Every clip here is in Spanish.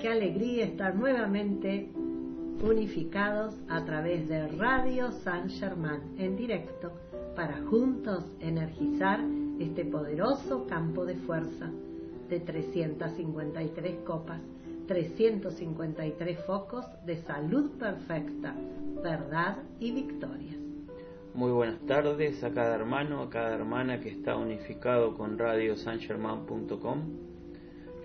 qué alegría estar nuevamente unificados a través de Radio San Germán en directo para juntos energizar este poderoso campo de fuerza de 353 copas, 353 focos de salud perfecta, verdad y victorias. Muy buenas tardes a cada hermano, a cada hermana que está unificado con radiosangerman.com.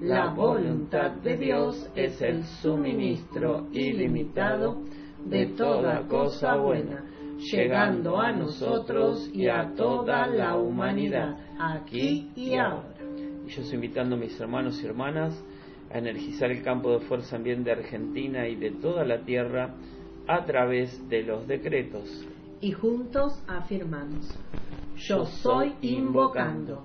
la voluntad de Dios es el suministro ilimitado de toda cosa buena, llegando a nosotros y a toda la humanidad, aquí y ahora. Y yo estoy invitando a mis hermanos y hermanas a energizar el campo de fuerza en bien de Argentina y de toda la tierra a través de los decretos. Y juntos afirmamos, yo soy invocando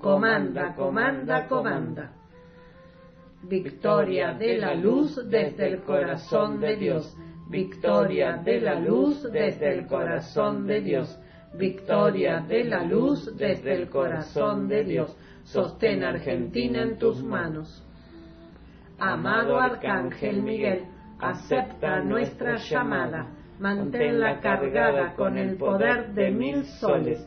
Comanda, comanda, comanda. Victoria de la luz desde el corazón de Dios. Victoria de la luz desde el corazón de Dios. Victoria de la luz desde el corazón de Dios. Sostén Argentina en tus manos. Amado Arcángel Miguel, acepta nuestra llamada, manténla cargada con el poder de mil soles,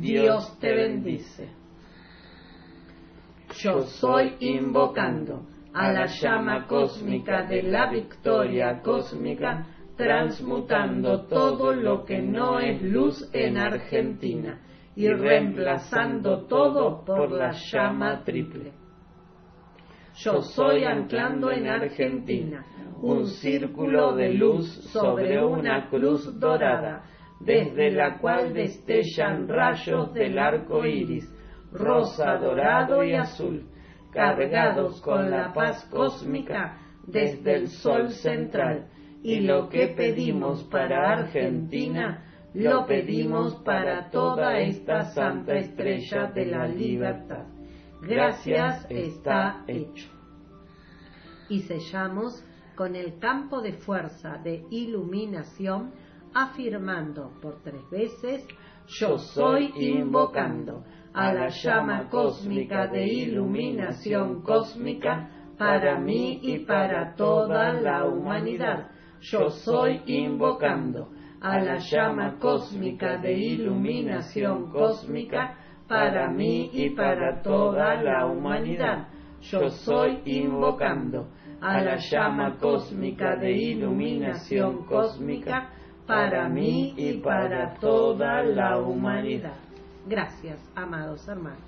Dios te bendice. Yo soy invocando a la llama cósmica de la victoria cósmica, transmutando todo lo que no es luz en Argentina y reemplazando todo por la llama triple. Yo soy anclando en Argentina un círculo de luz sobre una cruz dorada, desde la cual destellan rayos del arco iris, rosa, dorado y azul. cargados con la paz cósmica desde el sol central. Y lo que pedimos para Argentina, lo pedimos para toda esta santa estrella de la libertad. Gracias está hecho. Y sellamos con el campo de fuerza de iluminación, afirmando por tres veces, yo soy invocando a la llama cósmica de iluminación cósmica para mí y para toda la humanidad. Yo soy invocando a la llama cósmica de iluminación cósmica para mí y para toda la humanidad. Yo soy invocando a la llama cósmica de iluminación cósmica para mí y para toda la humanidad. Gracias, amados hermanos,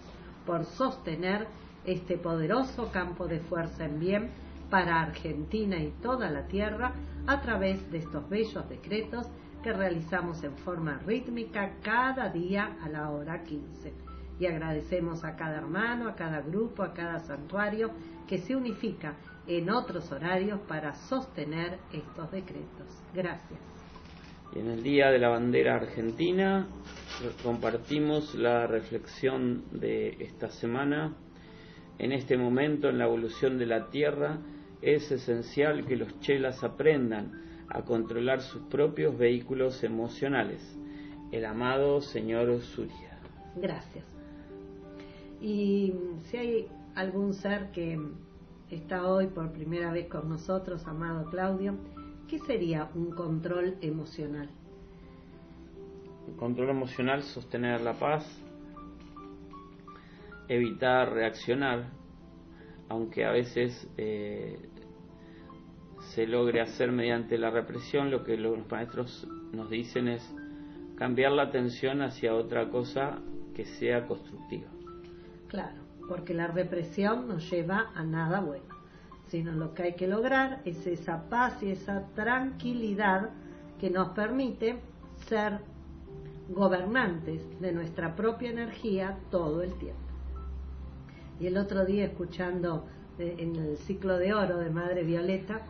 por sostener este poderoso campo de fuerza en bien para Argentina y toda la Tierra a través de estos bellos decretos que realizamos en forma rítmica cada día a la hora 15. Y agradecemos a cada hermano, a cada grupo, a cada santuario que se unifica en otros horarios para sostener estos decretos. Gracias. Y en el Día de la Bandera Argentina compartimos la reflexión de esta semana en este momento en la evolución de la Tierra es esencial que los chelas aprendan a controlar sus propios vehículos emocionales. El amado señor Surya. Gracias. Y si hay algún ser que está hoy por primera vez con nosotros, amado Claudio, ¿qué sería un control emocional? Un control emocional, sostener la paz, evitar reaccionar, aunque a veces eh, se logre hacer mediante la represión, lo que los maestros nos dicen es cambiar la atención hacia otra cosa que sea constructiva. Claro, porque la represión no lleva a nada bueno, sino lo que hay que lograr es esa paz y esa tranquilidad que nos permite ser gobernantes de nuestra propia energía todo el tiempo. Y el otro día escuchando eh, en el ciclo de oro de Madre Violeta,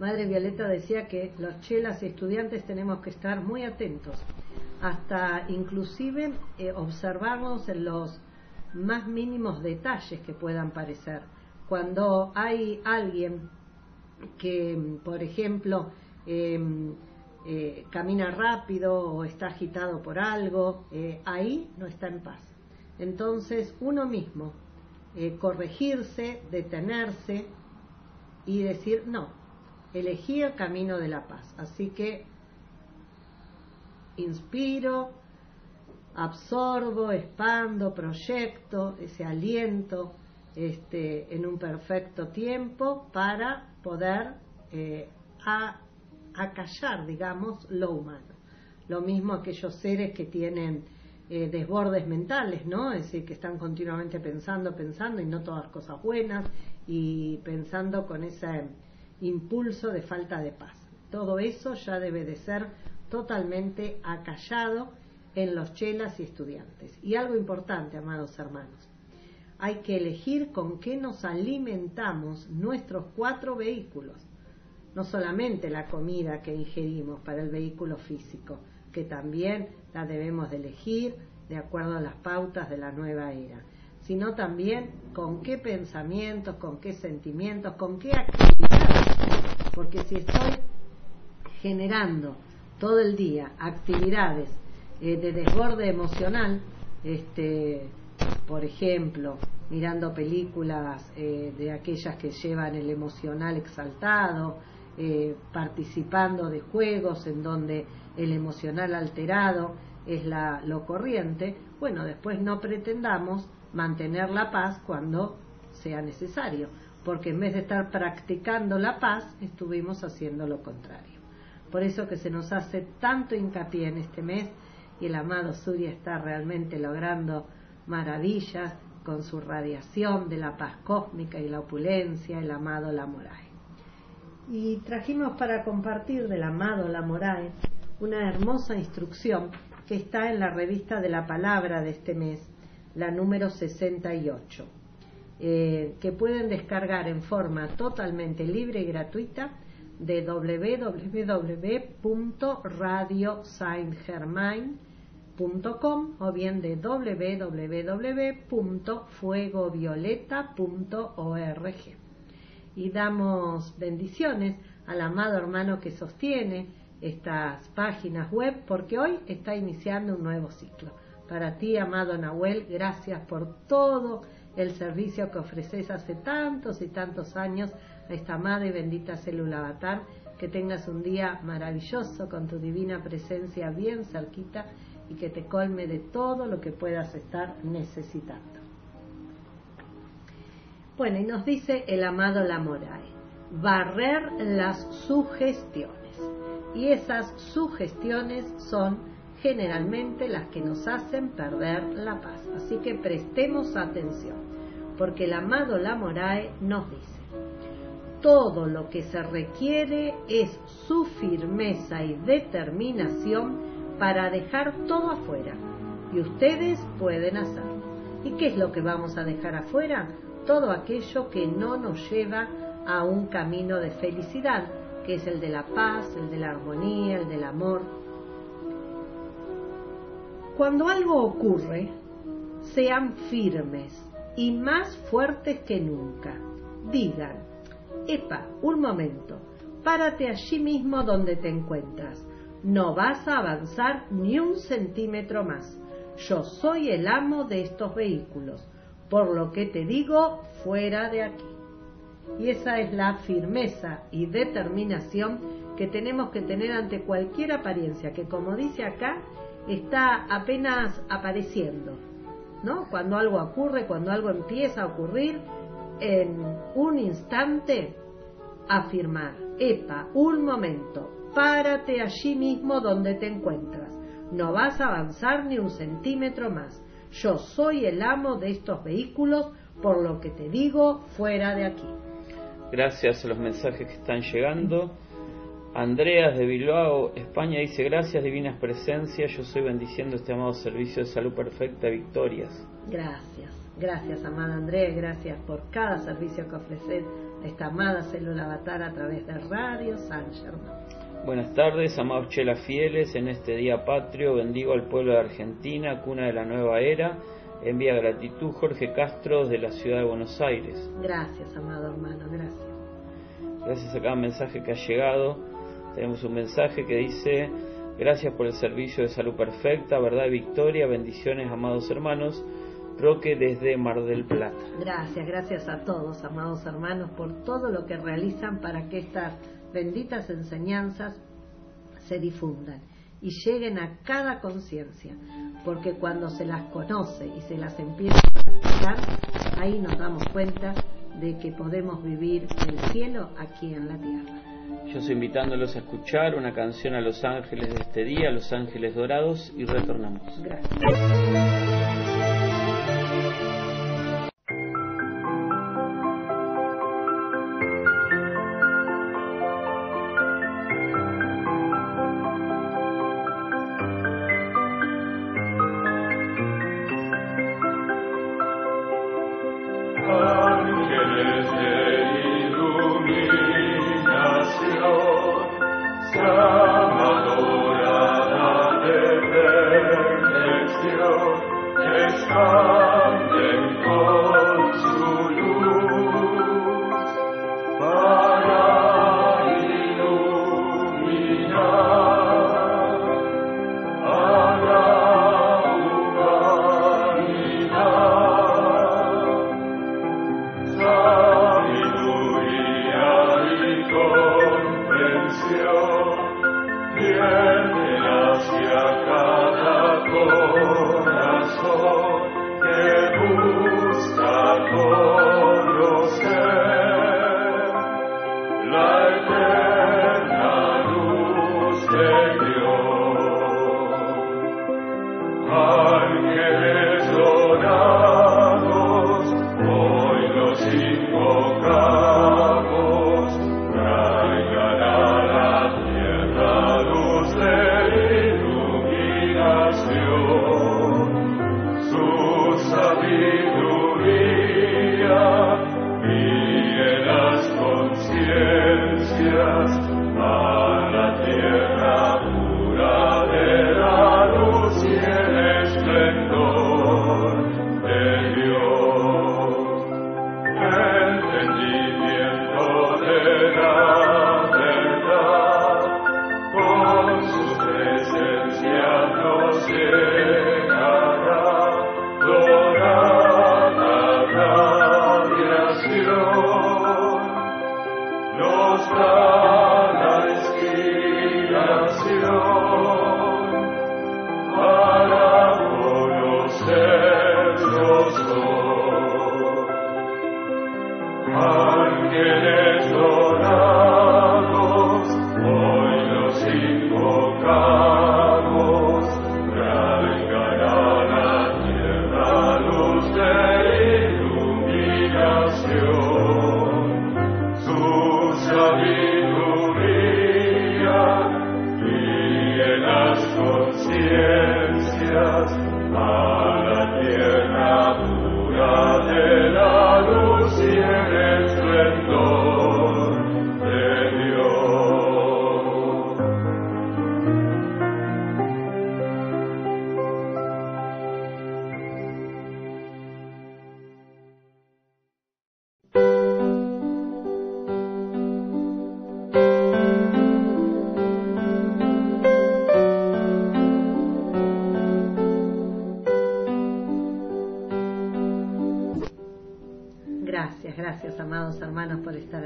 Madre Violeta decía que los chelas y estudiantes tenemos que estar muy atentos, hasta inclusive eh, observamos en los más mínimos detalles que puedan parecer. Cuando hay alguien que, por ejemplo, em, eh, camina rápido o está agitado por algo, ahí no está en paz. Entonces uno mismo, eh, corregirse, detenerse y decir, no, elegí el camino de la paz. Así que inspiro, absorbo, expando, proyecto ese aliento este, en un perfecto tiempo para poder eh, acallar, digamos, lo humano. Lo mismo aquellos seres que tienen eh, desbordes mentales, ¿no? Es decir, que están continuamente pensando, pensando y no todas cosas buenas y pensando con ese impulso de falta de paz. Todo eso ya debe de ser totalmente acallado en los chelas y estudiantes. Y algo importante, amados hermanos, hay que elegir con qué nos alimentamos nuestros cuatro vehículos. No solamente la comida que ingerimos para el vehículo físico, que también la debemos de elegir de acuerdo a las pautas de la nueva era, sino también con qué pensamientos, con qué sentimientos, con qué actividades, porque si estoy generando todo el día actividades eh, de desborde emocional, este, por ejemplo, mirando películas eh, de aquellas que llevan el emocional exaltado, eh, participando de juegos en donde el emocional alterado es la, lo corriente, bueno, después no pretendamos mantener la paz cuando sea necesario, porque en vez de estar practicando la paz, estuvimos haciendo lo contrario. Por eso que se nos hace tanto hincapié en este mes y el amado Surya está realmente logrando maravillas con su radiación de la paz cósmica y la opulencia, el amado Lamorae. Y trajimos para compartir del amado Lamorae una hermosa instrucción que está en la revista de la palabra de este mes, la número 68. eh, que pueden descargar en forma totalmente libre y gratuita de www.radiosaintgermain.com o bien de www.fuegovioleta.org. Y damos bendiciones al amado hermano que sostiene estas páginas web porque hoy está iniciando un nuevo ciclo. Para ti, amado Nahuel, gracias por todo el servicio que ofreces hace tantos y tantos años a esta amada y bendita célula avatar. Que tengas un día maravilloso con tu divina presencia bien cerquita y que te colme de todo lo que puedas estar necesitando. Bueno, y nos dice el amado Lamorae, barrer las sugestiones. Y esas sugestiones son generalmente las que nos hacen perder la paz. Así que prestemos atención, porque el amado Lamorae nos dice, todo lo que se requiere es su firmeza y determinación para dejar todo afuera. Y ustedes pueden hacerlo. ¿Y qué es lo que vamos a dejar afuera? Todo aquello que no nos lleva a un camino de felicidad, que es el de la paz, el de la armonía, el del amor. Cuando algo ocurre, sean firmes y más fuertes que nunca. Digan, epa, un momento, párate allí mismo donde te encuentras. No vas a avanzar ni un centímetro más. Yo soy el amo de estos vehículos, por lo que te digo, fuera de aquí. Y esa es la firmeza y determinación que tenemos que tener ante cualquier apariencia, que como dice acá, está apenas apareciendo. ¿no? Cuando algo ocurre, cuando algo empieza a ocurrir, en un instante afirmar, epa, un momento, párate allí mismo donde te encuentras, no vas a avanzar ni un centímetro más. Yo soy el amo de estos vehículos, por lo que te digo, fuera de aquí. Gracias a los mensajes que están llegando. Andreas de Bilbao, España, dice gracias divinas presencias, yo soy bendiciendo este amado servicio de salud perfecta, victorias. Gracias, gracias amada Andrea, gracias por cada servicio que ofreces a esta amada célula avatar a través de Radio San Germán. Buenas tardes, amados chelas fieles, en este día patrio bendigo al pueblo de Argentina, cuna de la nueva era. Envía gratitud Jorge Castro de la ciudad de Buenos Aires. Gracias, amado hermano, gracias. Gracias a cada mensaje que ha llegado. Tenemos un mensaje que dice, gracias por el servicio de salud perfecta, verdad y victoria, bendiciones, amados hermanos. Roque desde Mar del Plata. Gracias, gracias a todos, amados hermanos, por todo lo que realizan para que estas benditas enseñanzas se difundan y lleguen a cada conciencia, porque cuando se las conoce y se las empieza a practicar, ahí nos damos cuenta de que podemos vivir el cielo aquí en la tierra. Yo estoy invitándolos a escuchar una canción a los ángeles de este día, Los Ángeles Dorados, y retornamos. Gracias.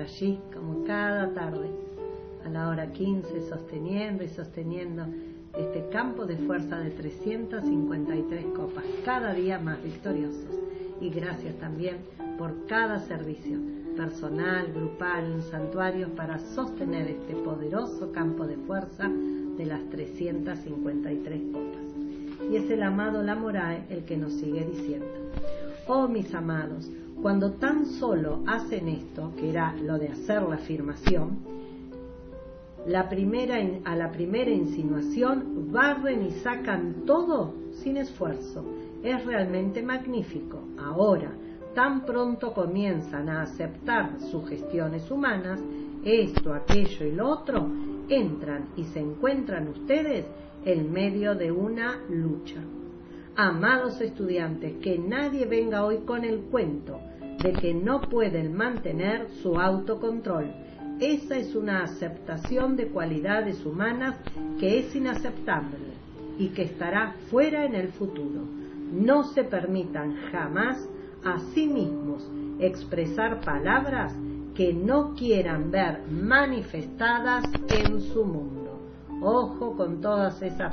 Allí como cada tarde a la hora 15 sosteniendo y sosteniendo este campo de fuerza de 353 copas, cada día más victoriosos. Y gracias también por cada servicio personal, grupal, en santuarios para sostener este poderoso campo de fuerza de las 353 copas. Y es el amado Lamorae el que nos sigue diciendo, oh mis amados, cuando tan solo hacen esto, que era lo de hacer la afirmación, la primera, a la primera insinuación barren y sacan todo sin esfuerzo. Es realmente magnífico. Ahora, tan pronto comienzan a aceptar sugestiones humanas, esto, aquello y lo otro, entran y se encuentran ustedes en medio de una lucha. Amados estudiantes, que nadie venga hoy con el cuento de que no pueden mantener su autocontrol. Esa es una aceptación de cualidades humanas que es inaceptable y que estará fuera en el futuro. No se permitan jamás a sí mismos expresar palabras que no quieran ver manifestadas en su mundo. Ojo con todas esas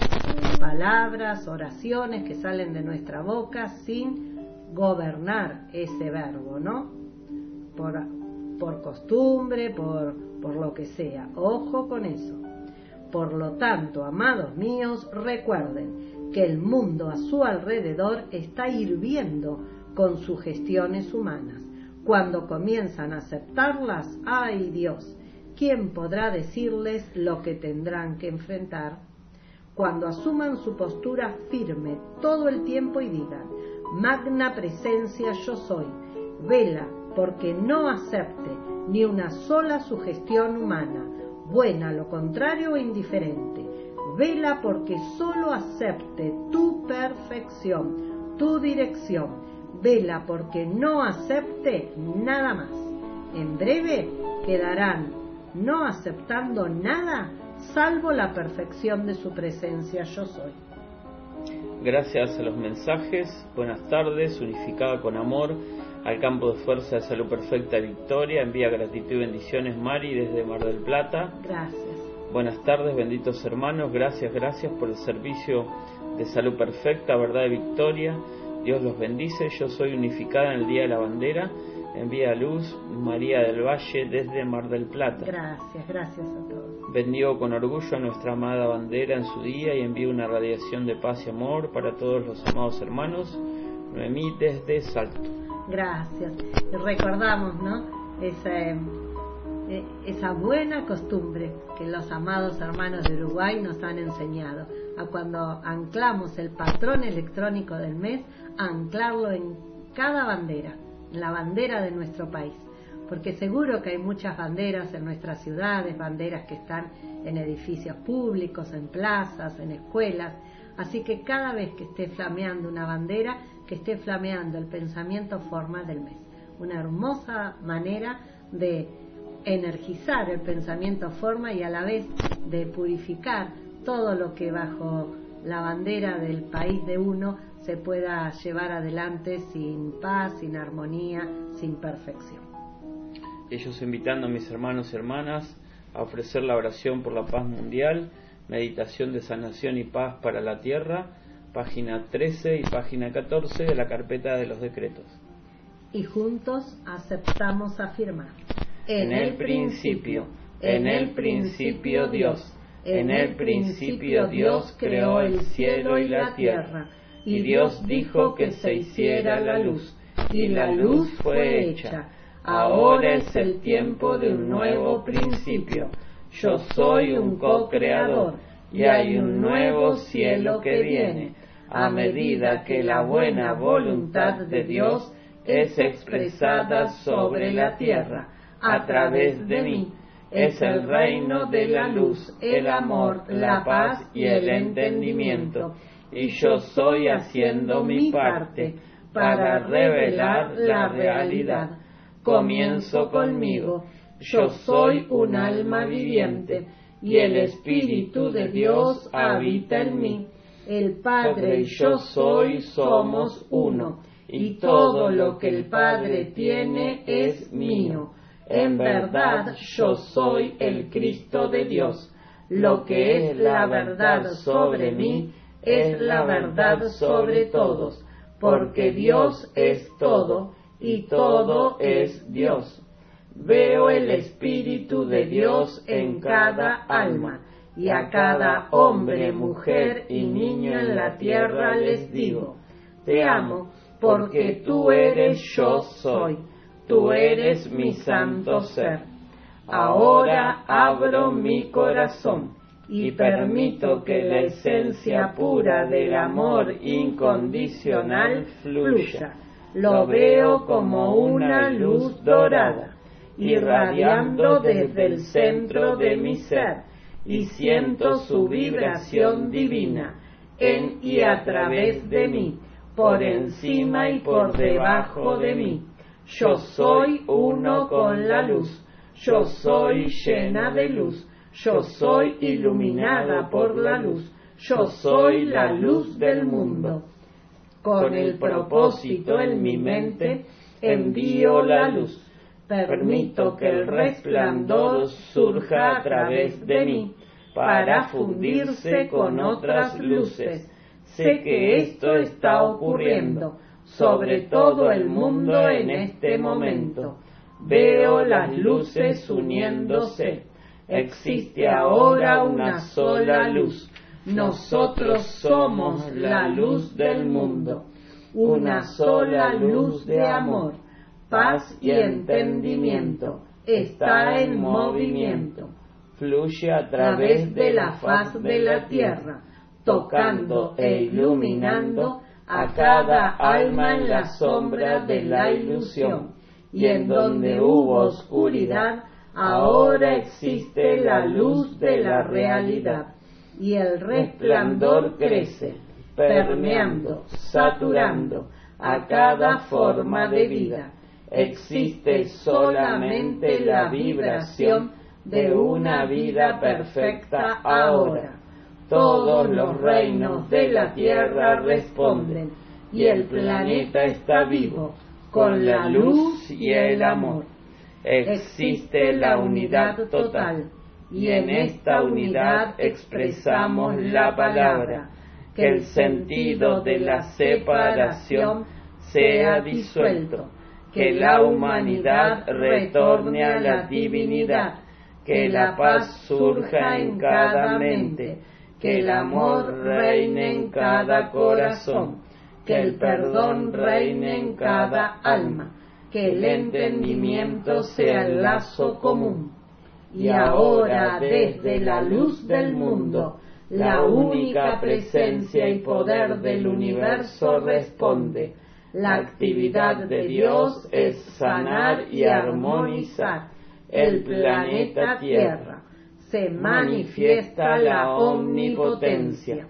palabras, oraciones que salen de nuestra boca sin gobernar ese verbo, ¿no? Por, por costumbre, por, por lo que sea. Ojo con eso. Por lo tanto, amados míos, recuerden que el mundo a su alrededor está hirviendo con sugestiones humanas. Cuando comienzan a aceptarlas, ¡ay Dios! ¿Quién podrá decirles lo que tendrán que enfrentar? Cuando asuman su postura firme todo el tiempo y digan, Magna presencia yo soy, vela porque no acepte ni una sola sugestión humana, buena, lo contrario o indiferente. Vela porque solo acepte tu perfección, tu dirección. Vela porque no acepte nada más. En breve quedarán no aceptando nada salvo la perfección de su presencia yo soy. Gracias a los mensajes, buenas tardes, unificada con amor, al campo de fuerza de salud perfecta Victoria, envía gratitud y bendiciones Mari desde Mar del Plata. Gracias. Buenas tardes, benditos hermanos, gracias, gracias por el servicio de salud perfecta, verdad de Victoria. Dios los bendice, yo soy unificada en el Día de la Bandera, envía luz María del Valle desde Mar del Plata. Gracias, gracias a todos. Bendigo con orgullo a nuestra amada bandera en su día y envío una radiación de paz y amor para todos los amados hermanos. Noemí desde Salto. Gracias. Y recordamos, ¿no? Esa, eh, esa buena costumbre que los amados hermanos de Uruguay nos han enseñado. A cuando anclamos el patrón electrónico del mes, anclarlo en cada bandera, la bandera de nuestro país porque seguro que hay muchas banderas en nuestras ciudades, banderas que están en edificios públicos, en plazas, en escuelas, así que cada vez que esté flameando una bandera, que esté flameando el pensamiento forma del mes. Una hermosa manera de energizar el pensamiento forma y a la vez de purificar todo lo que bajo la bandera del país de uno se pueda llevar adelante sin paz, sin armonía, sin perfección. ellos invitando a mis hermanos y hermanas a ofrecer la oración por la paz mundial, meditación de sanación y paz para la tierra, página 13 y página 14 de la carpeta de los decretos. Y juntos aceptamos afirmar. En el principio, en el principio Dios, en el principio Dios creó el cielo y la tierra, y Dios dijo que se hiciera la luz, y la luz fue hecha. Ahora es el tiempo de un nuevo principio. Yo soy un co-creador y hay un nuevo cielo que viene a medida que la buena voluntad de Dios es expresada sobre la tierra a través de mí. Es el reino de la luz, el amor, la paz y el entendimiento. Y yo soy haciendo mi parte para revelar la realidad comienzo conmigo. Yo soy un alma viviente y el Espíritu de Dios habita en mí. El Padre y yo soy somos uno y todo lo que el Padre tiene es mío. En verdad yo soy el Cristo de Dios. Lo que es la verdad sobre mí es la verdad sobre todos, porque Dios es todo y todo es Dios. Veo el Espíritu de Dios en cada alma, y a cada hombre, mujer y niño en la tierra les digo, te amo, porque tú eres yo soy, tú eres mi santo ser. Ahora abro mi corazón y permito que la esencia pura del amor incondicional fluya lo veo como una luz dorada, irradiando desde el centro de mi ser, y siento su vibración divina en y a través de mí, por encima y por debajo de mí. Yo soy uno con la luz, yo soy llena de luz, yo soy iluminada por la luz, yo soy la luz del mundo. con el propósito en mi mente, envío la luz. Permito que el resplandor surja a través de mí para fundirse con otras luces. Sé que esto está ocurriendo sobre todo el mundo en este momento. Veo las luces uniéndose. Existe ahora una sola luz nosotros somos la luz del mundo, una sola luz de amor, paz y entendimiento. Está en movimiento. Fluye a través de la faz de la tierra, tocando e iluminando a cada alma en la sombra de la ilusión. Y en donde hubo oscuridad, ahora existe la luz de la realidad y el resplandor crece, permeando, saturando a cada forma de vida. Existe solamente la vibración de una vida perfecta ahora. Todos los reinos de la tierra responden y el planeta está vivo con la luz y el amor. Existe la unidad total y en esta unidad expresamos la palabra, que el sentido de la separación sea disuelto, que la humanidad retorne a la divinidad, que la paz surja en cada mente, que el amor reine en cada corazón, que el perdón reine en cada alma, que el entendimiento sea el lazo común y ahora desde la luz del mundo, la única presencia y poder del universo responde. La actividad de Dios es sanar y armonizar el planeta Tierra. Se manifiesta la omnipotencia.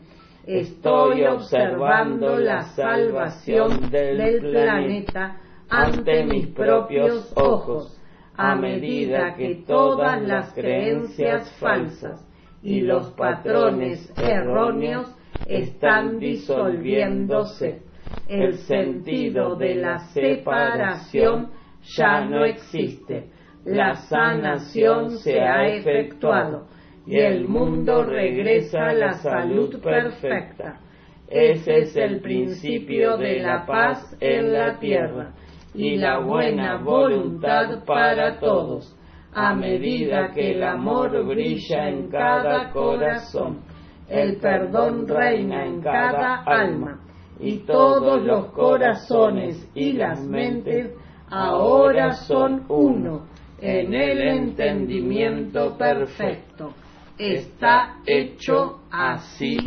Estoy observando la salvación del planeta ante mis propios ojos a medida que todas las creencias falsas y los patrones erróneos están disolviéndose. El sentido de la separación ya no existe. La sanación se ha efectuado y el mundo regresa a la salud perfecta. Ese es el principio de la paz en la tierra y la buena voluntad para todos, a medida que el amor brilla en cada corazón, el perdón reina en cada alma y todos los corazones y las mentes ahora son uno en el entendimiento perfecto. Está hecho así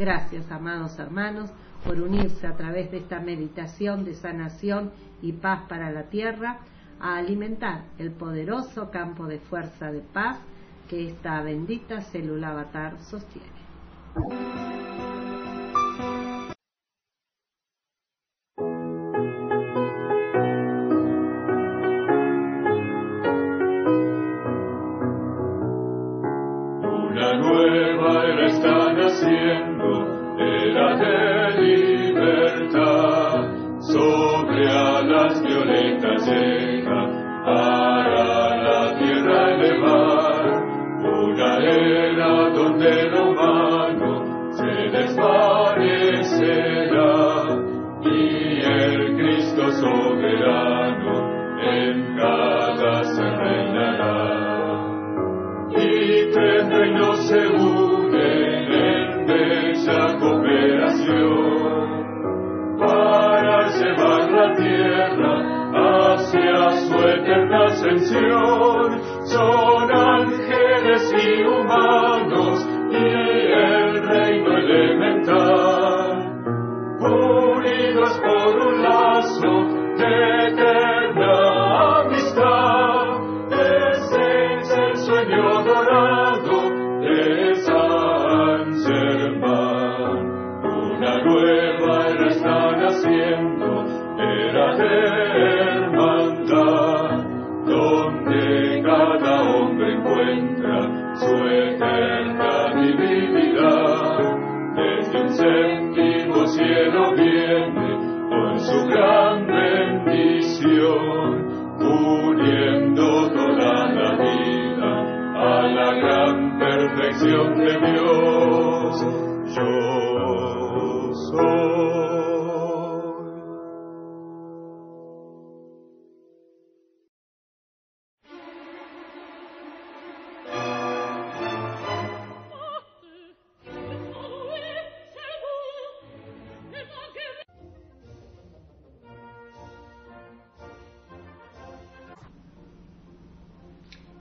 Gracias, amados hermanos, por unirse a través de esta meditación de sanación y paz para la tierra a alimentar el poderoso campo de fuerza de paz que esta bendita célula avatar sostiene.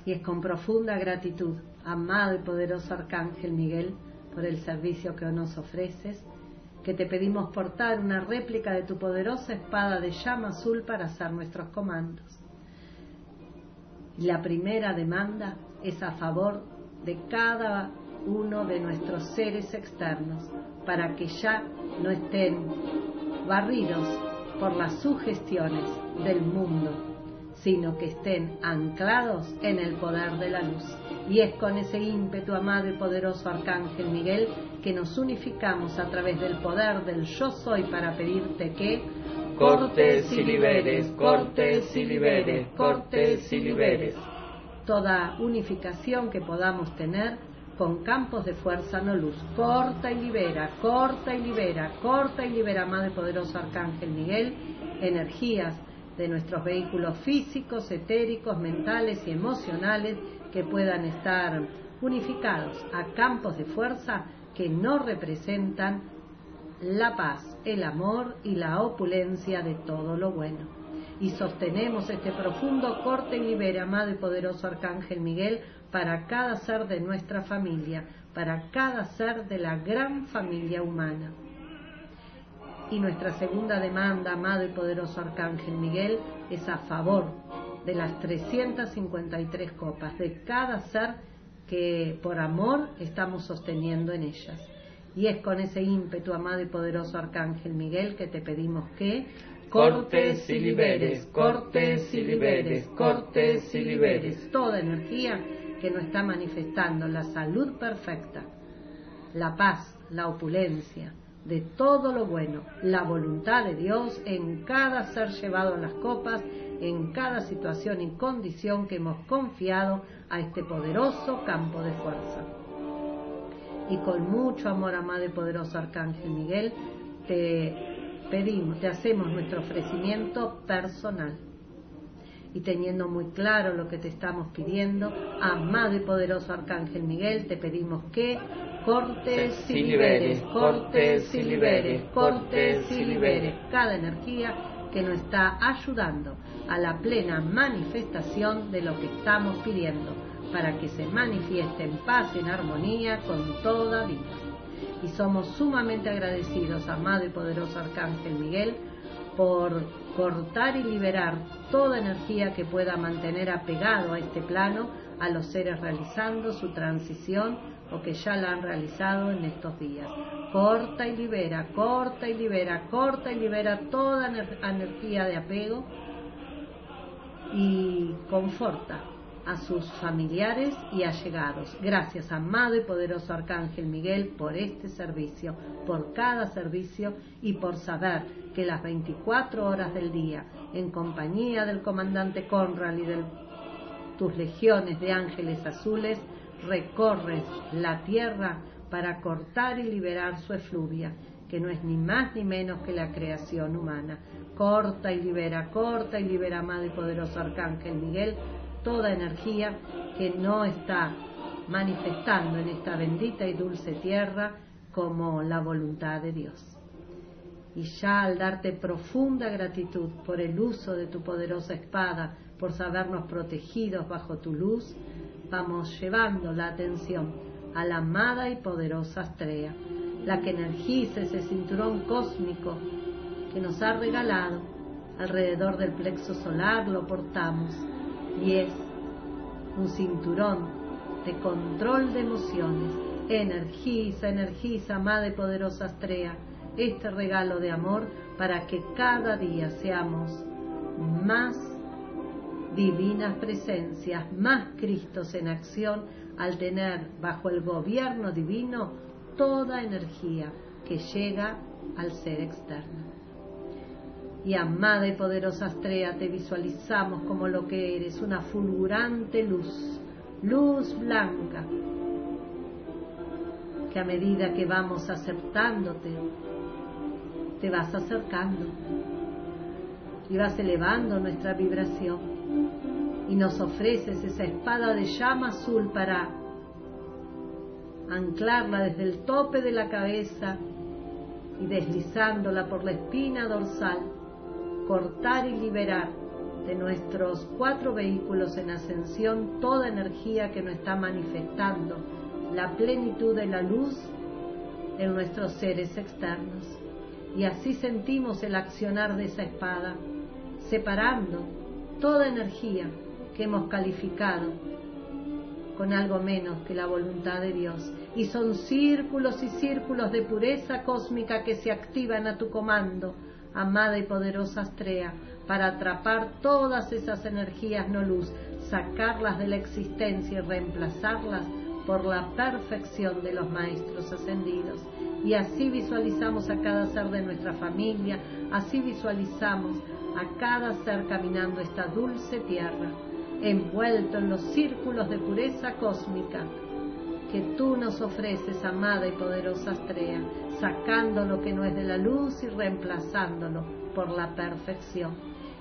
Y es con profunda gratitud, amado y poderoso Arcángel Miguel, por el servicio que nos ofreces, que te pedimos portar una réplica de tu poderosa espada de llama azul para hacer nuestros comandos. La primera demanda es a favor de cada uno de nuestros seres externos, para que ya no estén barridos por las sugestiones del mundo sino que estén anclados en el poder de la luz. Y es con ese ímpetu, amado y poderoso Arcángel Miguel, que nos unificamos a través del poder del yo soy para pedirte que cortes y liberes, cortes y liberes, cortes y liberes. Toda unificación que podamos tener con campos de fuerza no luz. Corta y libera, corta y libera, corta y libera, amado y poderoso Arcángel Miguel, energías de nuestros vehículos físicos, etéricos, mentales y emocionales que puedan estar unificados a campos de fuerza que no representan la paz, el amor y la opulencia de todo lo bueno. Y sostenemos este profundo corte y libera, amado y poderoso Arcángel Miguel, para cada ser de nuestra familia, para cada ser de la gran familia humana. Y nuestra segunda demanda, amado y poderoso Arcángel Miguel, es a favor de las 353 copas, de cada ser que por amor estamos sosteniendo en ellas. Y es con ese ímpetu, amado y poderoso Arcángel Miguel, que te pedimos que cortes y liberes, cortes y liberes, cortes y liberes toda energía que nos está manifestando la salud perfecta, la paz, la opulencia, de todo lo bueno, la voluntad de Dios en cada ser llevado a las copas, en cada situación y condición que hemos confiado a este poderoso campo de fuerza. Y con mucho amor, amado y poderoso Arcángel Miguel, te pedimos, te hacemos nuestro ofrecimiento personal. Y teniendo muy claro lo que te estamos pidiendo, amado y poderoso Arcángel Miguel, te pedimos que cortes y liberes, cortes y liberes, cortes y liberes cada energía que nos está ayudando a la plena manifestación de lo que estamos pidiendo, para que se manifieste en paz y en armonía con toda vida. Y somos sumamente agradecidos, amado y poderoso Arcángel Miguel, por cortar y liberar toda energía que pueda mantener apegado a este plano a los seres realizando su transición o que ya la han realizado en estos días. Corta y libera, corta y libera, corta y libera toda energía de apego y conforta a sus familiares y allegados. Gracias, amado y poderoso Arcángel Miguel, por este servicio, por cada servicio y por saber que las 24 horas del día, en compañía del comandante Conrad y de tus legiones de ángeles azules, recorres la tierra para cortar y liberar su efluvia, que no es ni más ni menos que la creación humana. Corta y libera, corta y libera, amado y poderoso Arcángel Miguel, toda energía que no está manifestando en esta bendita y dulce tierra como la voluntad de Dios. Y ya al darte profunda gratitud por el uso de tu poderosa espada, por sabernos protegidos bajo tu luz, vamos llevando la atención a la amada y poderosa Astrea, la que energiza ese cinturón cósmico que nos ha regalado. Alrededor del plexo solar lo portamos y es un cinturón de control de emociones. Energiza, energiza, amada y poderosa Astrea, este regalo de amor para que cada día seamos más divinas presencias, más Cristos en acción al tener bajo el gobierno divino toda energía que llega al ser externo y amada y poderosa estrella te visualizamos como lo que eres, una fulgurante luz, luz blanca, que a medida que vamos aceptándote, te vas acercando y vas elevando nuestra vibración y nos ofreces esa espada de llama azul para anclarla desde el tope de la cabeza y deslizándola por la espina dorsal cortar y liberar de nuestros cuatro vehículos en ascensión toda energía que no está manifestando la plenitud de la luz en nuestros seres externos. Y así sentimos el accionar de esa espada, separando toda energía que hemos calificado con algo menos que la voluntad de Dios. Y son círculos y círculos de pureza cósmica que se activan a tu comando amada y poderosa Astrea, para atrapar todas esas energías no luz, sacarlas de la existencia y reemplazarlas por la perfección de los maestros ascendidos. Y así visualizamos a cada ser de nuestra familia, así visualizamos a cada ser caminando esta dulce tierra, envuelto en los círculos de pureza cósmica que tú nos ofreces, amada y poderosa Astrea, sacando lo que no es de la luz y reemplazándolo por la perfección.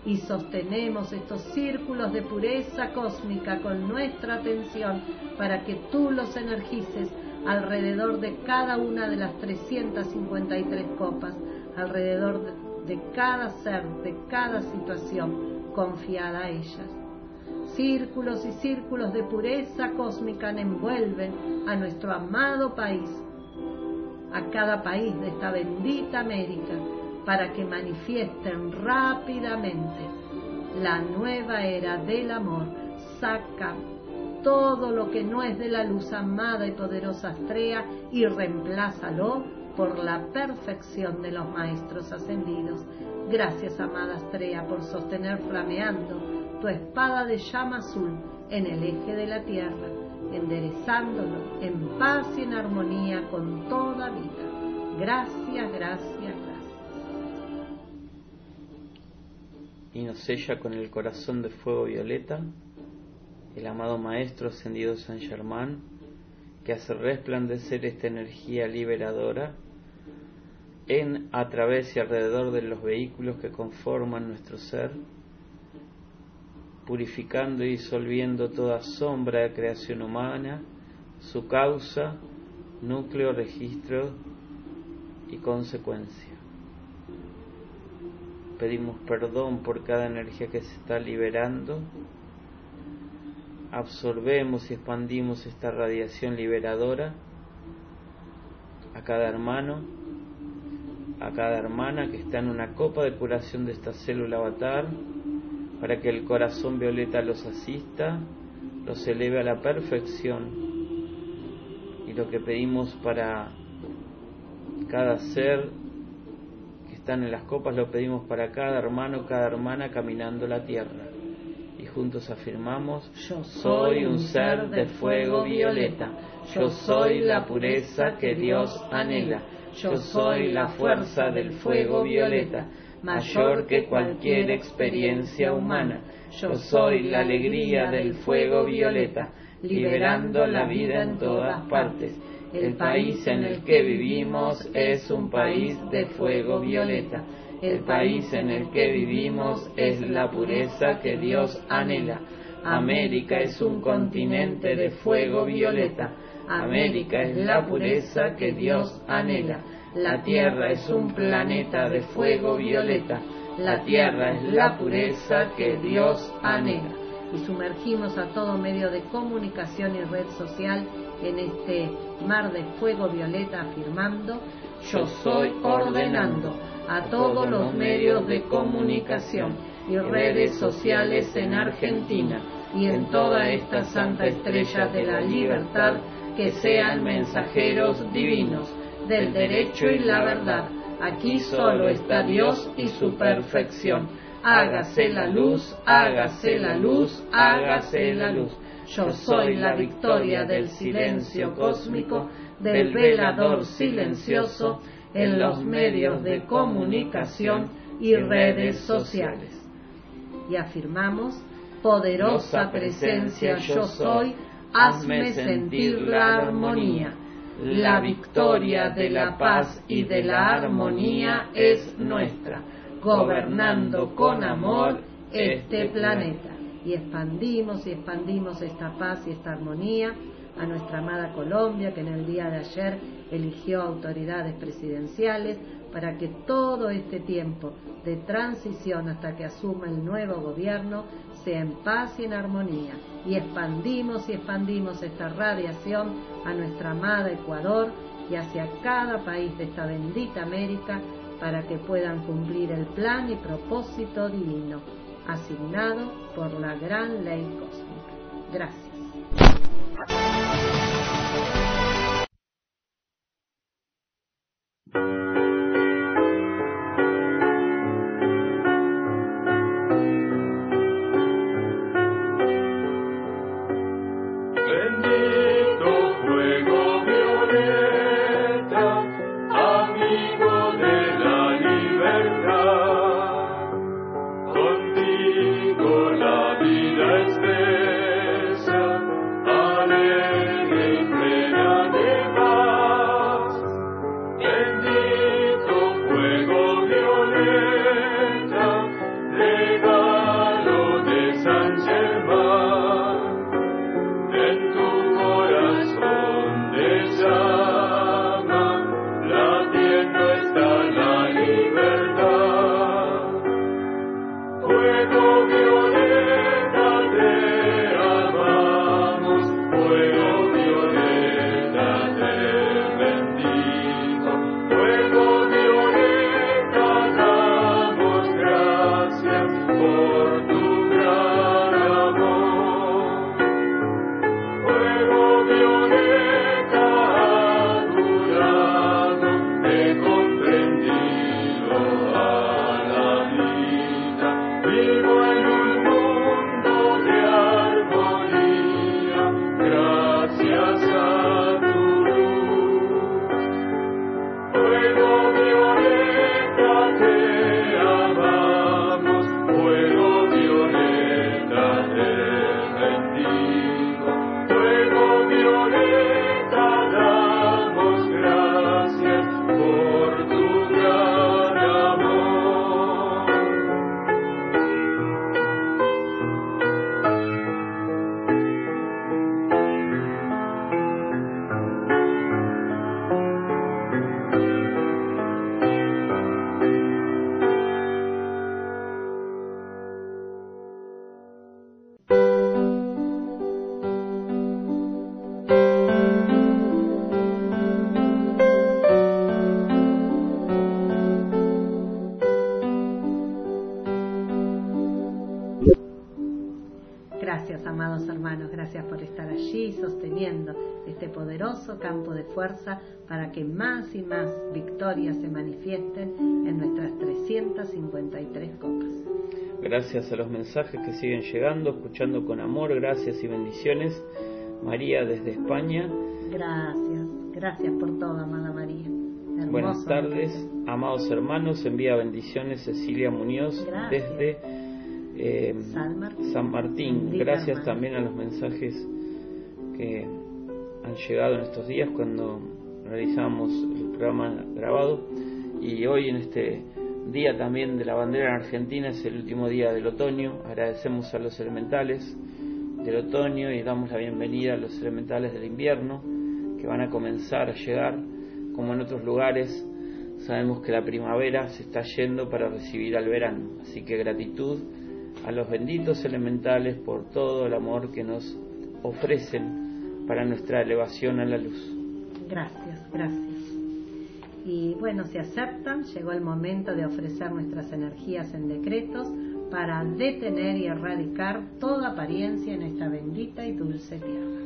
Y sostenemos estos círculos de pureza cósmica con nuestra atención para que tú los energices alrededor de cada una de las 353 copas, alrededor de, cada ser, de cada situación confiada a ellas círculos y círculos de pureza cósmica envuelven a nuestro amado país, a cada país de esta bendita América, para que manifiesten rápidamente la nueva era del amor. Saca todo lo que no es de la luz amada y poderosa estrella y reemplázalo por la perfección de los maestros ascendidos. Gracias, amada estrella, por sostener flameando tu espada de llama azul en el eje de la tierra, enderezándolo en paz y en armonía con toda vida. Gracias, gracias, gracias. Y nos sella con el corazón de fuego violeta el amado Maestro ascendido San Germán, que hace resplandecer esta energía liberadora en, a través y alrededor de los vehículos que conforman nuestro ser, purificando y disolviendo toda sombra de creación humana, su causa, núcleo, registro y consecuencia. Pedimos perdón por cada energía que se está liberando absorbemos y expandimos esta radiación liberadora a cada hermano, a cada hermana que está en una copa de curación de esta célula avatar, para que el corazón violeta los asista, los eleve a la perfección. Y lo que pedimos para cada ser que están en las copas, lo pedimos para cada hermano, cada hermana caminando la tierra. Juntos afirmamos, yo soy un ser de fuego violeta, yo soy la pureza que Dios anhela, yo soy la fuerza del fuego violeta, mayor que cualquier experiencia humana, yo soy la alegría del fuego violeta, liberando la vida en todas partes. El país en el que vivimos es un país de fuego violeta el país en el que vivimos es la pureza que Dios anhela. América es un continente de fuego violeta. América es la pureza que Dios anhela. La Tierra es un planeta de fuego violeta. La Tierra es la pureza que Dios anhela. Y sumergimos a todo medio de comunicación y red social en este mar de fuego violeta afirmando, yo soy ordenando a todos los medios de comunicación y redes sociales en Argentina y en toda esta santa estrella de la libertad que sean mensajeros divinos del derecho y la verdad. Aquí solo está Dios y su perfección. Hágase la luz, hágase la luz, hágase la luz. Yo soy la victoria del silencio cósmico, del velador silencioso, en los medios de comunicación y redes sociales. Y afirmamos, poderosa presencia yo soy, hazme sentir la armonía. La victoria de la paz y de la armonía es nuestra, gobernando con amor este planeta. Y expandimos y expandimos esta paz y esta armonía a nuestra amada Colombia, que en el día de ayer eligió autoridades presidenciales para que todo este tiempo de transición hasta que asuma el nuevo gobierno sea en paz y en armonía. Y expandimos y expandimos esta radiación a nuestra amada Ecuador y hacia cada país de esta bendita América para que puedan cumplir el plan y propósito divino asignado por la gran ley cósmica. Gracias. Poderoso campo de fuerza para que más y más victorias se manifiesten en nuestras 353 copas. Gracias a los mensajes que siguen llegando, escuchando con amor, gracias y bendiciones. María desde España. Gracias, gracias por todo, amada María. Hermoso Buenas tardes, amados hermanos, envía bendiciones Cecilia Muñoz Gracias. desde eh, San Martín. San Martín. Bendita Gracias también a los mensajes que han llegado en estos días cuando realizamos el programa grabado y hoy en este día también de la bandera en Argentina es el último día del otoño. Agradecemos a los elementales del otoño y damos la bienvenida a los elementales del invierno que van a comenzar a llegar como en otros lugares. Sabemos que la primavera se está yendo para recibir al verano, así que gratitud a los benditos elementales por todo el amor que nos ofrecen para nuestra elevación a la luz. Gracias, gracias. Y bueno, si aceptan, llegó el momento de ofrecer nuestras energías en decretos para detener y erradicar toda apariencia en esta bendita y dulce tierra.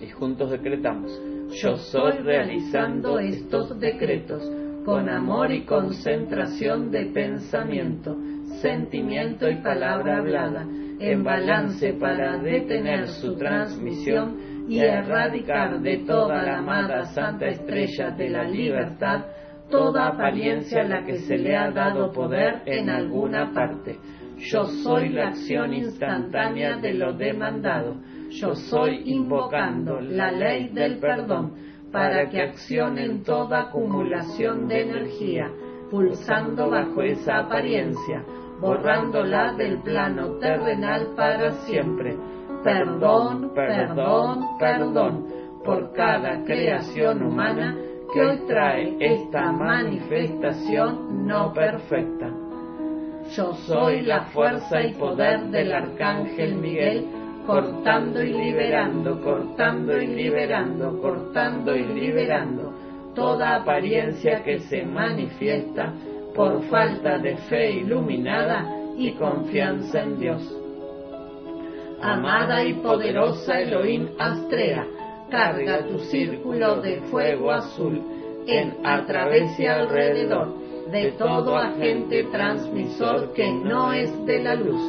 Y juntos decretamos, yo soy realizando estos decretos con amor y concentración de pensamiento, sentimiento y palabra hablada, en balance para detener su transmisión y erradicar de toda la amada Santa Estrella de la Libertad toda apariencia a la que se le ha dado poder en alguna parte. Yo soy la acción instantánea de lo demandado. Yo soy invocando la ley del perdón para que accionen toda acumulación de energía, pulsando bajo esa apariencia, borrándola del plano terrenal para siempre. Perdón, perdón, perdón por cada creación humana que hoy trae esta manifestación no perfecta. Yo soy la fuerza y poder del Arcángel Miguel, cortando y liberando, cortando y liberando, cortando y liberando toda apariencia que se manifiesta por falta de fe iluminada y confianza en Dios. Amada y poderosa Elohim Astrea, carga tu círculo de fuego azul en a través y alrededor de todo agente transmisor que no es de la luz.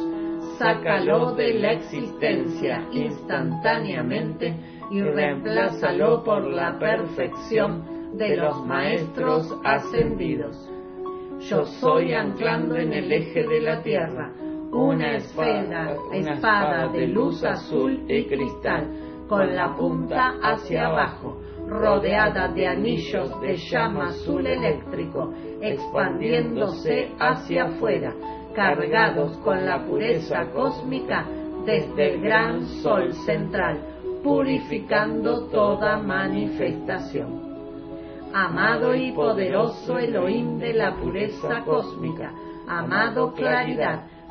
Sácalo de la existencia instantáneamente y reemplázalo por la perfección de los maestros ascendidos. Yo soy anclando en el eje de la tierra una esfera, espada de luz azul y cristal, con la punta hacia abajo, rodeada de anillos de llama azul eléctrico, expandiéndose hacia afuera, cargados con la pureza cósmica desde el gran sol central, purificando toda manifestación. Amado y poderoso Elohim de la pureza cósmica, amado claridad,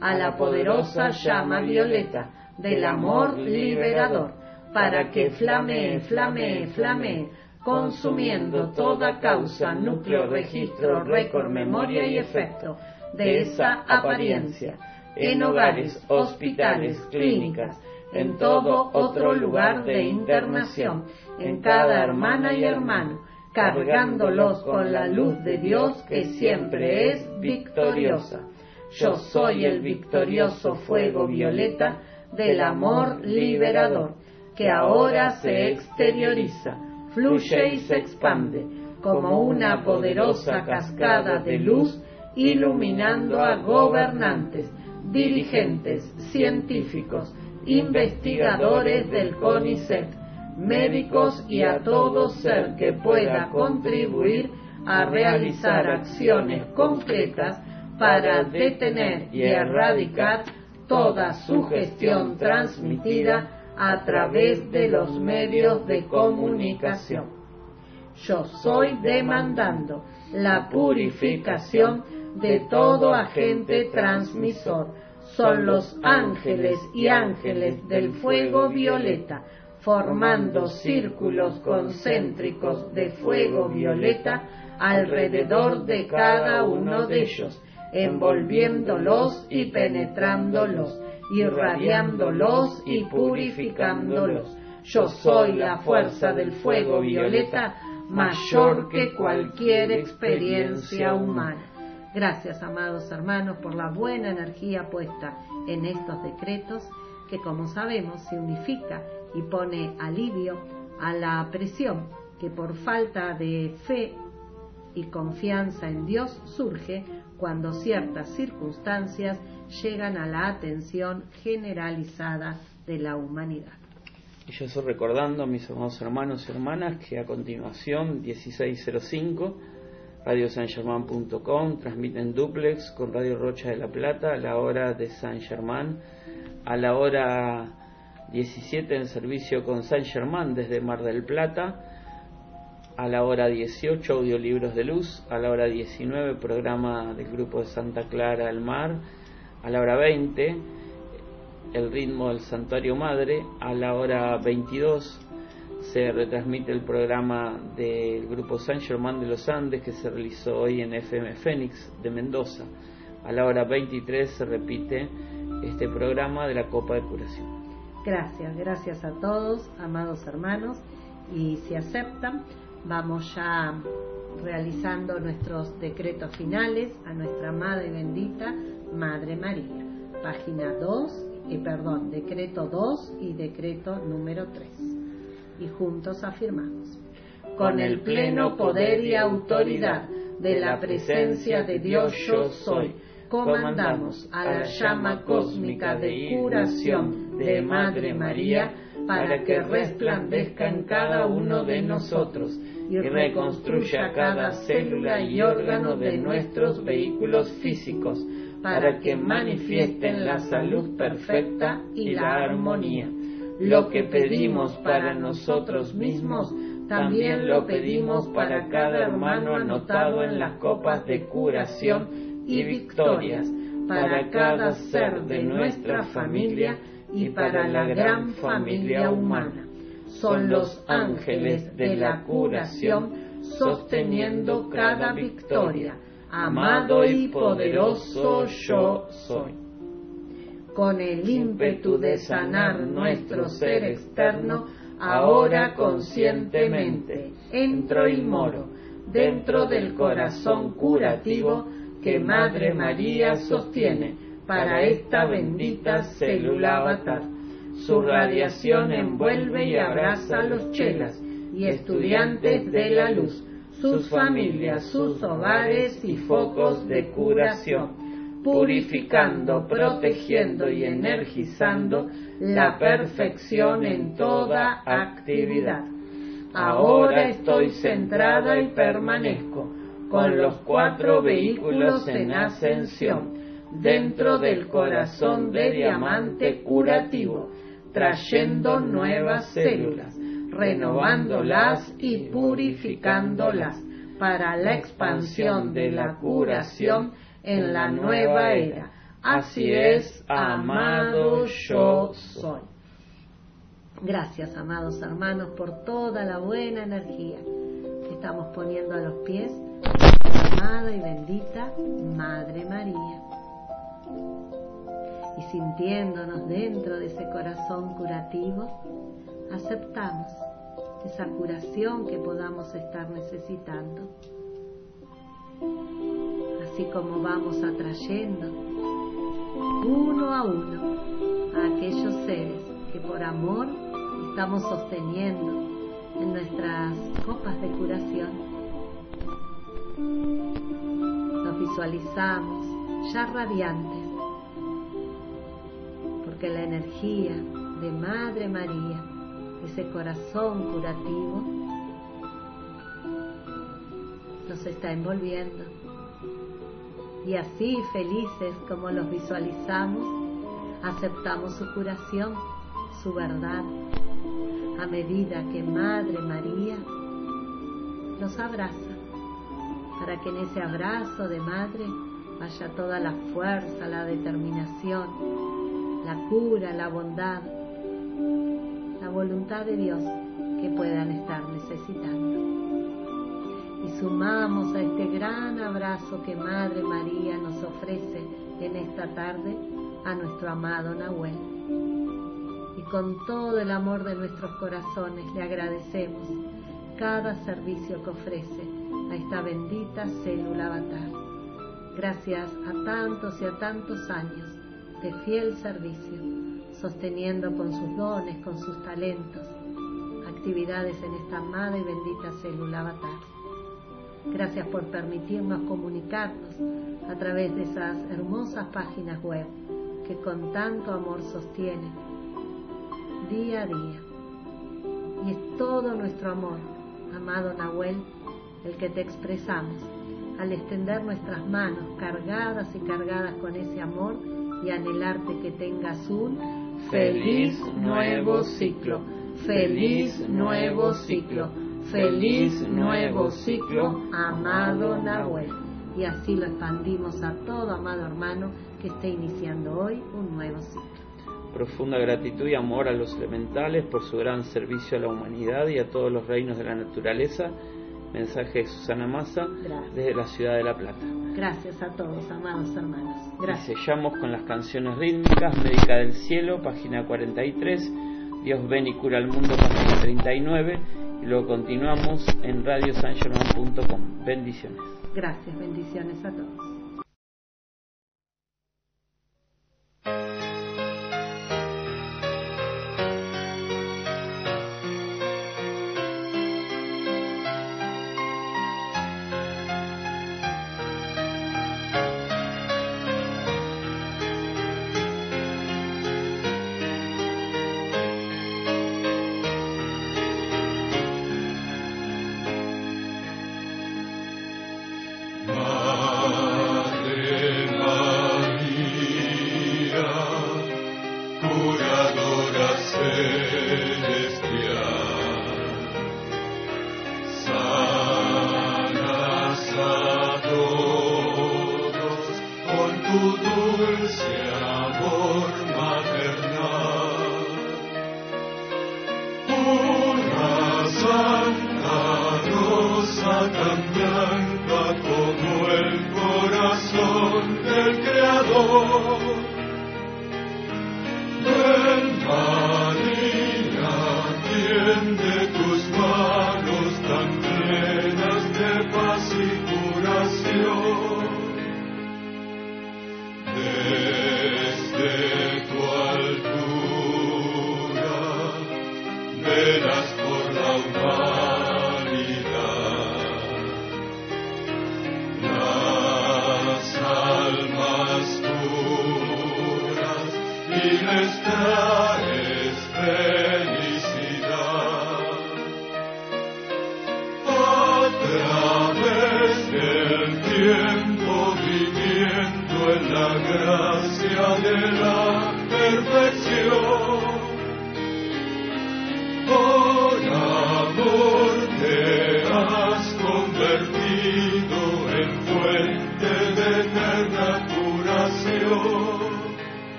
a la poderosa llama violeta del amor liberador, para que flamee, flamee, flamee, consumiendo toda causa, núcleo, registro, récord, memoria y efecto de esa apariencia, en hogares, hospitales, clínicas, en todo otro lugar de internación, en cada hermana y hermano, cargándolos con la luz de Dios que siempre es victoriosa. Yo soy el victorioso fuego violeta del amor liberador, que ahora se exterioriza, fluye y se expande como una poderosa cascada de luz iluminando a gobernantes, dirigentes, científicos, investigadores del CONICET, médicos y a todo ser que pueda contribuir a realizar acciones concretas para detener y erradicar toda sugestión transmitida a través de los medios de comunicación. Yo soy demandando la purificación de todo agente transmisor. Son los ángeles y ángeles del fuego violeta, formando círculos concéntricos de fuego violeta alrededor de cada uno de ellos, envolviéndolos y penetrándolos irradiándolos y purificándolos. Yo soy la fuerza del fuego violeta mayor que cualquier experiencia humana. Gracias, amados hermanos, por la buena energía puesta en estos decretos que, como sabemos, se unifica y pone alivio a la presión que por falta de fe y confianza en Dios surge cuando ciertas circunstancias llegan a la atención generalizada de la humanidad. Y yo estoy recordando mis hermanos hermanos y hermanas que a continuación 1605 radiosangerman.com transmiten duplex con Radio Rocha de la Plata a la hora de San Germán, a la hora 17 en servicio con San Germán desde Mar del Plata, a la hora 18 audiolibros de luz, a la hora 19 programa del grupo de Santa Clara del Mar, a la hora 20 el ritmo del Santuario Madre, a la hora 22 se retransmite el programa del grupo San Germán de los Andes que se realizó hoy en FM Fénix de Mendoza. A la hora 23 se repite este programa de la Copa de Curación. Gracias, gracias a todos, amados hermanos, y si aceptan, vamos ya realizando nuestros decretos finales a nuestra Madre bendita, Madre María. Página 2, y perdón, decreto 2 y decreto número 3. Y juntos afirmamos. Con el pleno poder y autoridad de la presencia de Dios yo soy, comandamos a la llama cósmica de curación de Madre María para que resplandezca en cada uno de nosotros y reconstruya cada célula y órgano de nuestros vehículos físicos para que manifiesten la salud perfecta y la armonía. Lo que pedimos para nosotros mismos, también lo pedimos para cada hermano anotado en las copas de curación y victorias, para cada ser de nuestra familia y para la gran familia humana. Son los ángeles de la curación sosteniendo cada victoria amado y poderoso yo soy. Con el ímpetu de sanar nuestro ser externo, ahora conscientemente entro y moro dentro del corazón curativo que Madre María sostiene para esta bendita célula avatar. Su radiación envuelve y abraza a los chelas y estudiantes de la luz sus familias, sus hogares y focos de curación, purificando, protegiendo y energizando la perfección en toda actividad. Ahora estoy centrada y permanezco con los cuatro vehículos en ascensión dentro del corazón de diamante curativo, trayendo nuevas células renovándolas y purificándolas para la expansión de la curación en la nueva era. Así es, amado yo soy. Gracias, amados hermanos, por toda la buena energía que estamos poniendo a los pies amada y bendita Madre María. Y sintiéndonos dentro de ese corazón curativo, aceptamos esa curación que podamos estar necesitando. Así como vamos atrayendo uno a uno a aquellos seres que por amor estamos sosteniendo en nuestras copas de curación. Nos visualizamos ya radiantes, porque la energía de Madre María ese corazón curativo nos está envolviendo. Y así, felices como los visualizamos, aceptamos su curación, su verdad, a medida que Madre María los abraza, para que en ese abrazo de Madre vaya toda la fuerza, la determinación, la cura, la bondad, la voluntad de Dios que puedan estar necesitando. Y sumamos a este gran abrazo que Madre María nos ofrece en esta tarde a nuestro amado Nahuel. Y con todo el amor de nuestros corazones le agradecemos cada servicio que ofrece a esta bendita célula avatar. Gracias a tantos y a tantos años de fiel servicio, sosteniendo con sus dones, con sus talentos, actividades en esta amada y bendita célula avatar. Gracias por permitirnos comunicarnos a través de esas hermosas páginas web que con tanto amor sostienen día a día. Y es todo nuestro amor, amado Nahuel, el que te expresamos al extender nuestras manos cargadas y cargadas con ese amor y anhelarte que tengas un feliz nuevo ciclo, feliz nuevo ciclo, feliz nuevo ciclo, amado Nahuel. Y así lo expandimos a todo amado hermano que esté iniciando hoy un nuevo ciclo. Profunda gratitud y amor a los elementales por su gran servicio a la humanidad y a todos los reinos de la naturaleza. Mensaje de Susana Massa desde la ciudad de La Plata. Gracias a todos, amados hermanos. Gracias. Y sellamos con las canciones rítmicas, Médica del Cielo, página 43, Dios ven y cura al mundo, página 39, y luego continuamos en radiosangerman.com. Bendiciones. Gracias, bendiciones a todos.